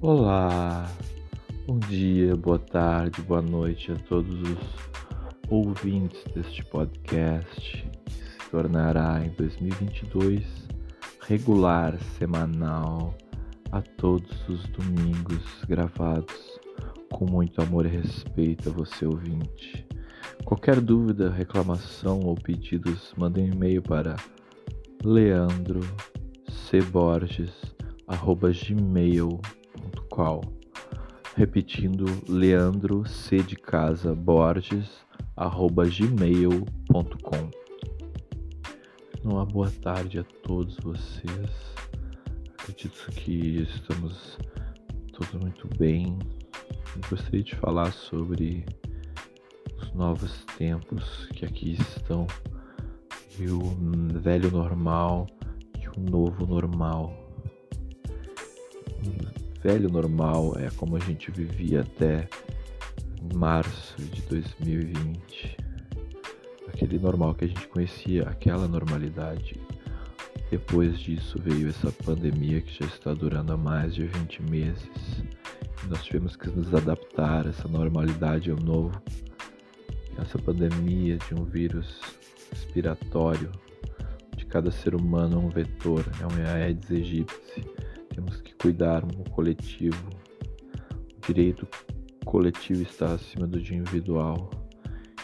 Olá, bom dia, boa tarde, boa noite a todos os ouvintes deste podcast que se tornará em 2022 regular, semanal, a todos os domingos gravados com muito amor e respeito a você ouvinte. Qualquer dúvida, reclamação ou pedidos, mandem um e-mail para leandrocborges@gmail.com. Repetindo, Leandro C de casa Borges gmail.com. Uma boa tarde a todos vocês. Acredito que estamos todos muito bem. gostaria de falar sobre os novos tempos que aqui estão e o velho normal e o novo normal. Velho normal é como a gente vivia até março de 2020. Aquele normal que a gente conhecia, aquela normalidade. Depois disso veio essa pandemia que já está durando há mais de 20 meses. nós tivemos que nos adaptar a essa normalidade ao novo essa pandemia de um vírus respiratório, de cada ser humano é um vetor, é um Aedes aegypti. Temos que cuidar no coletivo. O direito coletivo está acima do individual.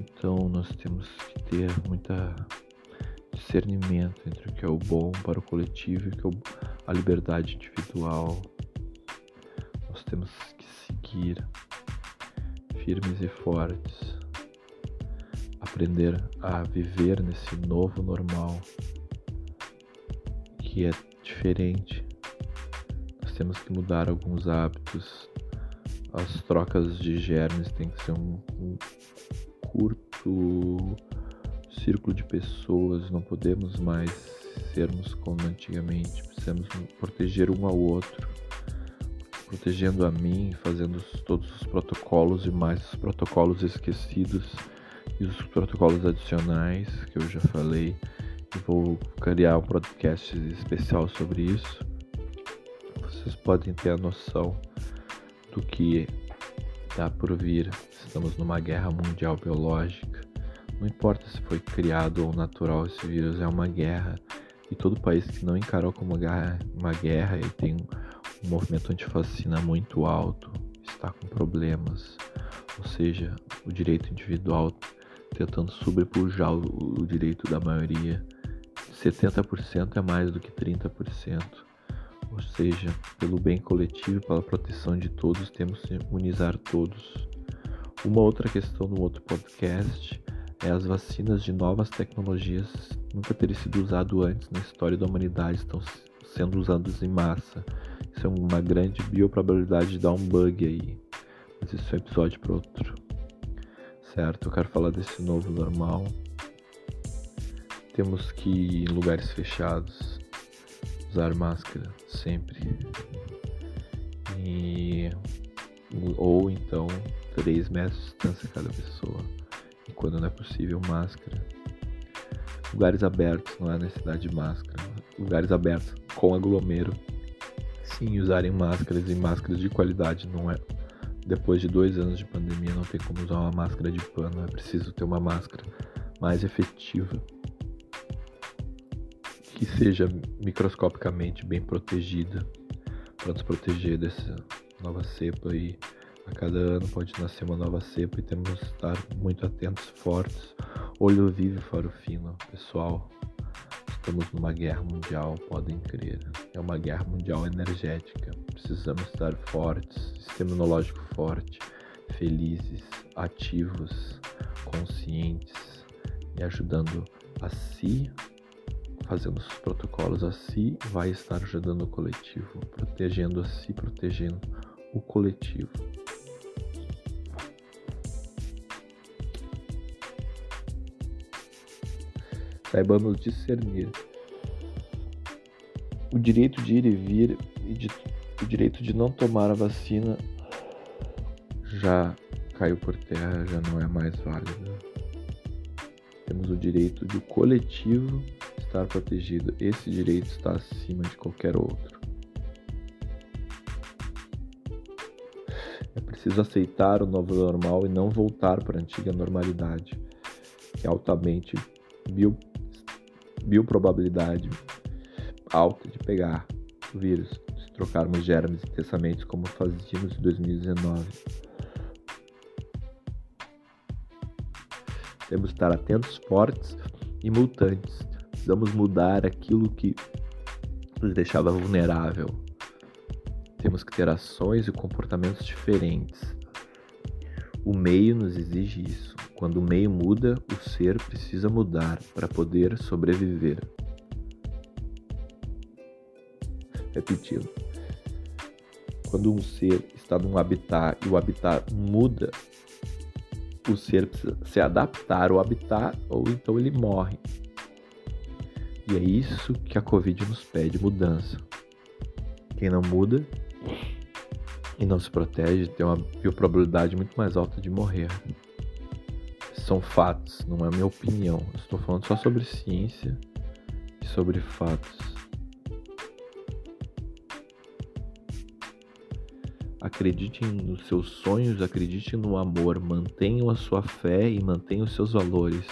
Então nós temos que ter muita discernimento entre o que é o bom para o coletivo e o que é a liberdade individual. Nós temos que seguir firmes e fortes aprender a viver nesse novo normal que é diferente. Temos que mudar alguns hábitos. As trocas de germes têm que ser um, um curto círculo de pessoas. Não podemos mais sermos como antigamente. Precisamos proteger um ao outro protegendo a mim, fazendo todos os protocolos e mais os protocolos esquecidos e os protocolos adicionais que eu já falei vou criar um podcast especial sobre isso. Vocês podem ter a noção do que está por vir. Estamos numa guerra mundial biológica. Não importa se foi criado ou natural, esse vírus é uma guerra. E todo país que não encarou como uma guerra, uma guerra e tem um movimento antifacina muito alto está com problemas. Ou seja, o direito individual tentando sobrepujar o direito da maioria. 70% é mais do que 30%. Ou seja, pelo bem coletivo, pela proteção de todos, temos que imunizar todos. Uma outra questão no outro podcast é as vacinas de novas tecnologias nunca terem sido usado antes na história da humanidade estão sendo usadas em massa. Isso é uma grande bioprobabilidade de dar um bug aí. Mas isso é um episódio para outro certo? Eu quero falar desse novo normal. Temos que ir em lugares fechados, usar máscara sempre. E ou então 3 metros de distância cada pessoa. E quando não é possível, máscara. Lugares abertos, não é necessidade de máscara. Lugares abertos com aglomero. Sim, usarem máscaras e máscaras de qualidade não é depois de dois anos de pandemia, não tem como usar uma máscara de pano, é preciso ter uma máscara mais efetiva, que seja microscopicamente bem protegida, para nos proteger dessa nova cepa e a cada ano pode nascer uma nova cepa e temos que estar muito atentos, fortes, olho vivo faro fino, pessoal. Estamos numa guerra mundial, podem crer. É uma guerra mundial energética. Precisamos estar fortes, sistema imunológico forte, felizes, ativos, conscientes e ajudando a si, fazendo os protocolos a si, vai estar ajudando o coletivo, protegendo a si, protegendo o coletivo. saibamos discernir o direito de ir e vir e de, o direito de não tomar a vacina já caiu por terra, já não é mais válido. Temos o direito de o coletivo estar protegido. Esse direito está acima de qualquer outro. preciso aceitar o novo normal e não voltar para a antiga normalidade, que é altamente bio, bioprobabilidade alta de pegar o vírus, se trocarmos germes intensamente como fazíamos em 2019. Temos que estar atentos, fortes e multantes. Precisamos mudar aquilo que nos deixava vulnerável. Temos que ter ações e comportamentos diferentes. O meio nos exige isso. Quando o meio muda, o ser precisa mudar para poder sobreviver. Repetindo. Quando um ser está num habitat e o habitat muda, o ser precisa se adaptar ao habitat ou então ele morre. E é isso que a Covid nos pede: mudança. Quem não muda e não se protege tem uma probabilidade muito mais alta de morrer. São fatos, não é minha opinião. estou falando só sobre ciência e sobre fatos. Acreditem nos seus sonhos, acreditem no amor, mantenham a sua fé e mantenham os seus valores.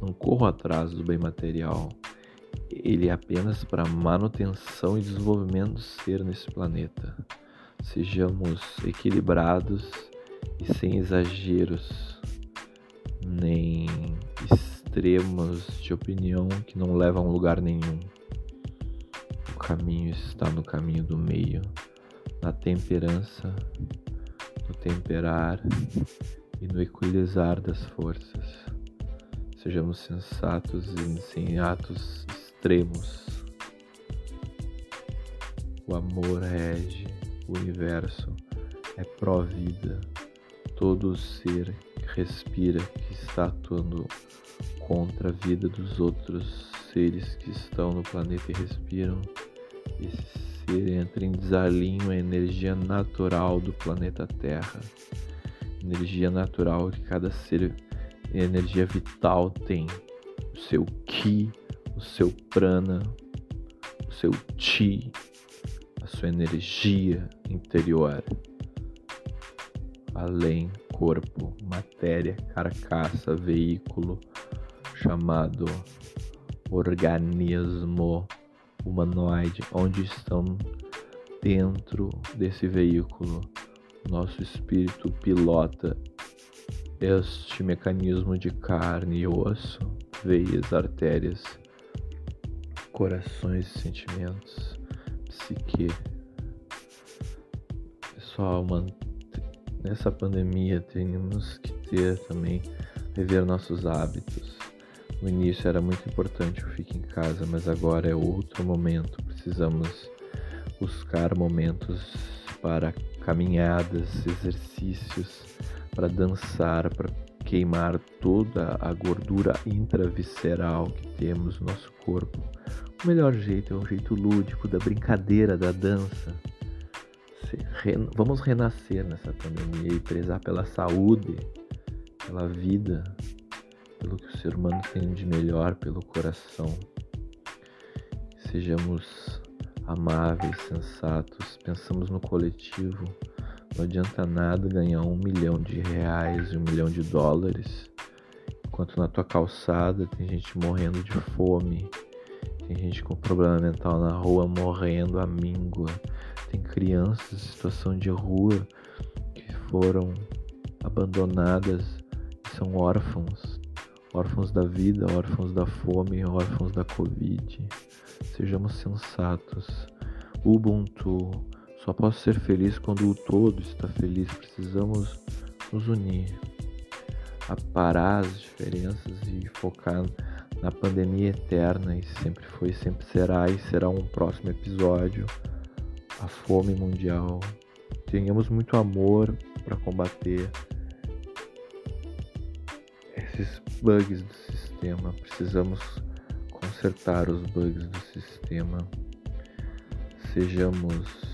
Não corram atrás do bem material. Ele é apenas para manutenção e desenvolvimento do ser nesse planeta. Sejamos equilibrados e sem exageros, nem extremos de opinião que não levam a lugar nenhum. O caminho está no caminho do meio na temperança, no temperar e no equilibrar das forças. Sejamos sensatos e sem atos extremos. O amor rege o universo, é pró-vida. Todo ser que respira, que está atuando contra a vida dos outros seres que estão no planeta e respiram, esse ser entra em desalinho a energia natural do planeta Terra. Energia natural que cada ser, energia vital tem. O seu Ki, o seu Prana, o seu Chi, a sua energia interior. Além, corpo, matéria, carcaça, veículo, chamado organismo humanoide, onde estão dentro desse veículo. Nosso espírito pilota este mecanismo de carne e osso, veias, artérias, corações e sentimentos, psique. Pessoal, nessa pandemia temos que ter também, rever nossos hábitos no início era muito importante o fique em casa, mas agora é outro momento. Precisamos buscar momentos para caminhadas, exercícios, para dançar, para queimar toda a gordura intravisceral que temos no nosso corpo. O melhor jeito é um jeito lúdico da brincadeira, da dança. Vamos renascer nessa pandemia e prezar pela saúde, pela vida, pelo que o ser humano tem de melhor pelo coração. Sejamos amáveis, sensatos, pensamos no coletivo. Não adianta nada ganhar um milhão de reais e um milhão de dólares, enquanto na tua calçada tem gente morrendo de fome, tem gente com problema mental na rua morrendo à míngua, tem crianças em situação de rua que foram abandonadas e são órfãos, órfãos da vida, órfãos da fome, órfãos da Covid. Sejamos sensatos. Ubuntu. Só posso ser feliz quando o todo está feliz. Precisamos nos unir, aparar as diferenças e focar na pandemia eterna e sempre foi, sempre será e será um próximo episódio. A fome mundial. Tenhamos muito amor para combater esses bugs do sistema. Precisamos consertar os bugs do sistema. Sejamos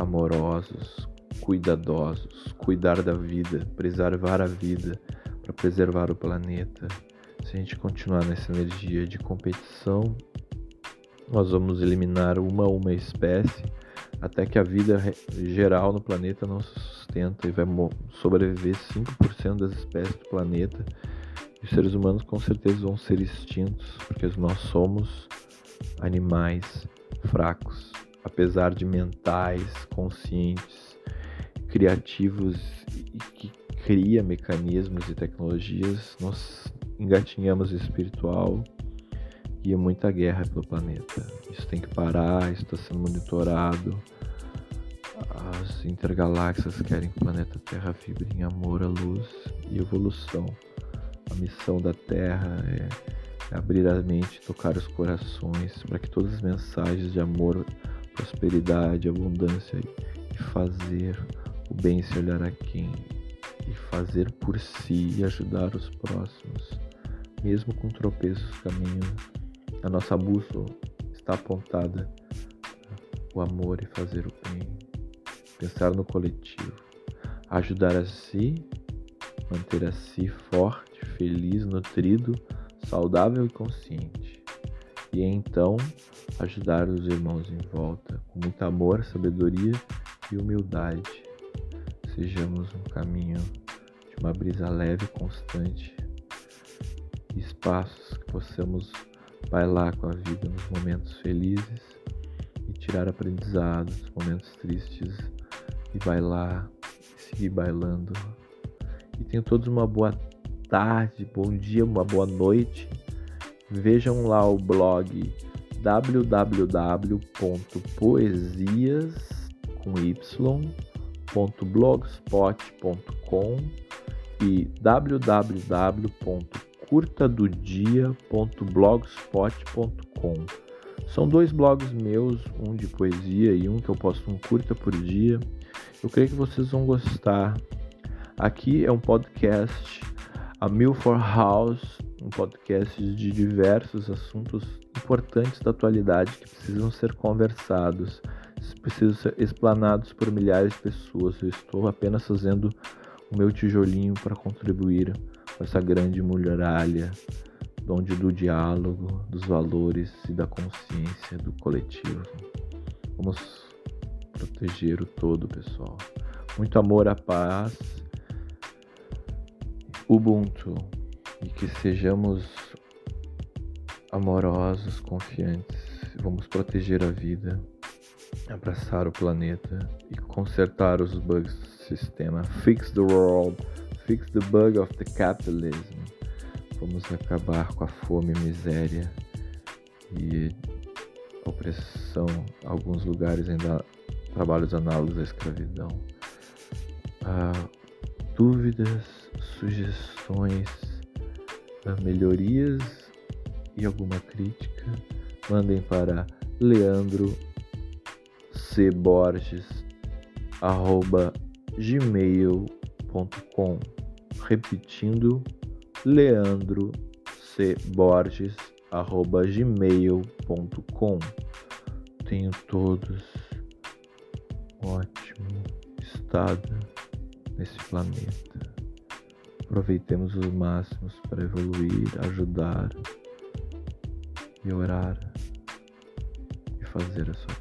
amorosos, cuidadosos, cuidar da vida, preservar a vida para preservar o planeta. Se a gente continuar nessa energia de competição, nós vamos eliminar uma a uma espécie até que a vida geral no planeta não se sustenta e vai sobreviver 5% das espécies do planeta. E os seres humanos com certeza vão ser extintos, porque nós somos animais fracos, apesar de mentais, conscientes, criativos e que cria mecanismos e tecnologias, nós engatinhamos espiritual e é muita guerra pelo planeta. Isso tem que parar, isso está sendo monitorado. As intergaláxias querem que o planeta Terra vibre em amor, a luz e evolução. A missão da Terra é abrir a mente, tocar os corações, para que todas as mensagens de amor, prosperidade, abundância e fazer o bem se olhar a quem e fazer por si e ajudar os próximos, mesmo com tropeços caminho a nossa bússola está apontada. O amor e fazer o bem, pensar no coletivo, ajudar a si, manter a si forte, feliz, nutrido, saudável e consciente. E então ajudar os irmãos em volta com muito amor, sabedoria e humildade. Sejamos um caminho de uma brisa leve e constante, espaços que possamos Vai lá com a vida nos momentos felizes e tirar aprendizados, nos momentos tristes e vai lá seguir bailando. E tenham todos uma boa tarde, bom dia, uma boa noite. Vejam lá o blog www.poesias.blogspot.com e www curtadodia.blogspot.com. São dois blogs meus, um de poesia e um que eu posto um curta por dia. Eu creio que vocês vão gostar. Aqui é um podcast, a Milford House, um podcast de diversos assuntos importantes da atualidade que precisam ser conversados, precisam ser explanados por milhares de pessoas. Eu estou apenas fazendo o meu tijolinho para contribuir com essa grande muralha onde do diálogo, dos valores e da consciência do coletivo. Vamos proteger o todo, pessoal. Muito amor à paz, Ubuntu, e que sejamos amorosos, confiantes. Vamos proteger a vida, abraçar o planeta e consertar os bugs do sistema. Fix the world. Fix the bug of the capitalism. Vamos acabar com a fome, miséria e opressão. Alguns lugares ainda trabalhos análogos à escravidão. Ah, dúvidas, sugestões, ah, melhorias e alguma crítica, mandem para Leandro C. Borges, arroba, gmail.com repetindo leandro c borges arroba gmail.com tenho todos. Um ótimo estado nesse planeta. Aproveitemos os máximos para evoluir ajudar e orar e fazer a sua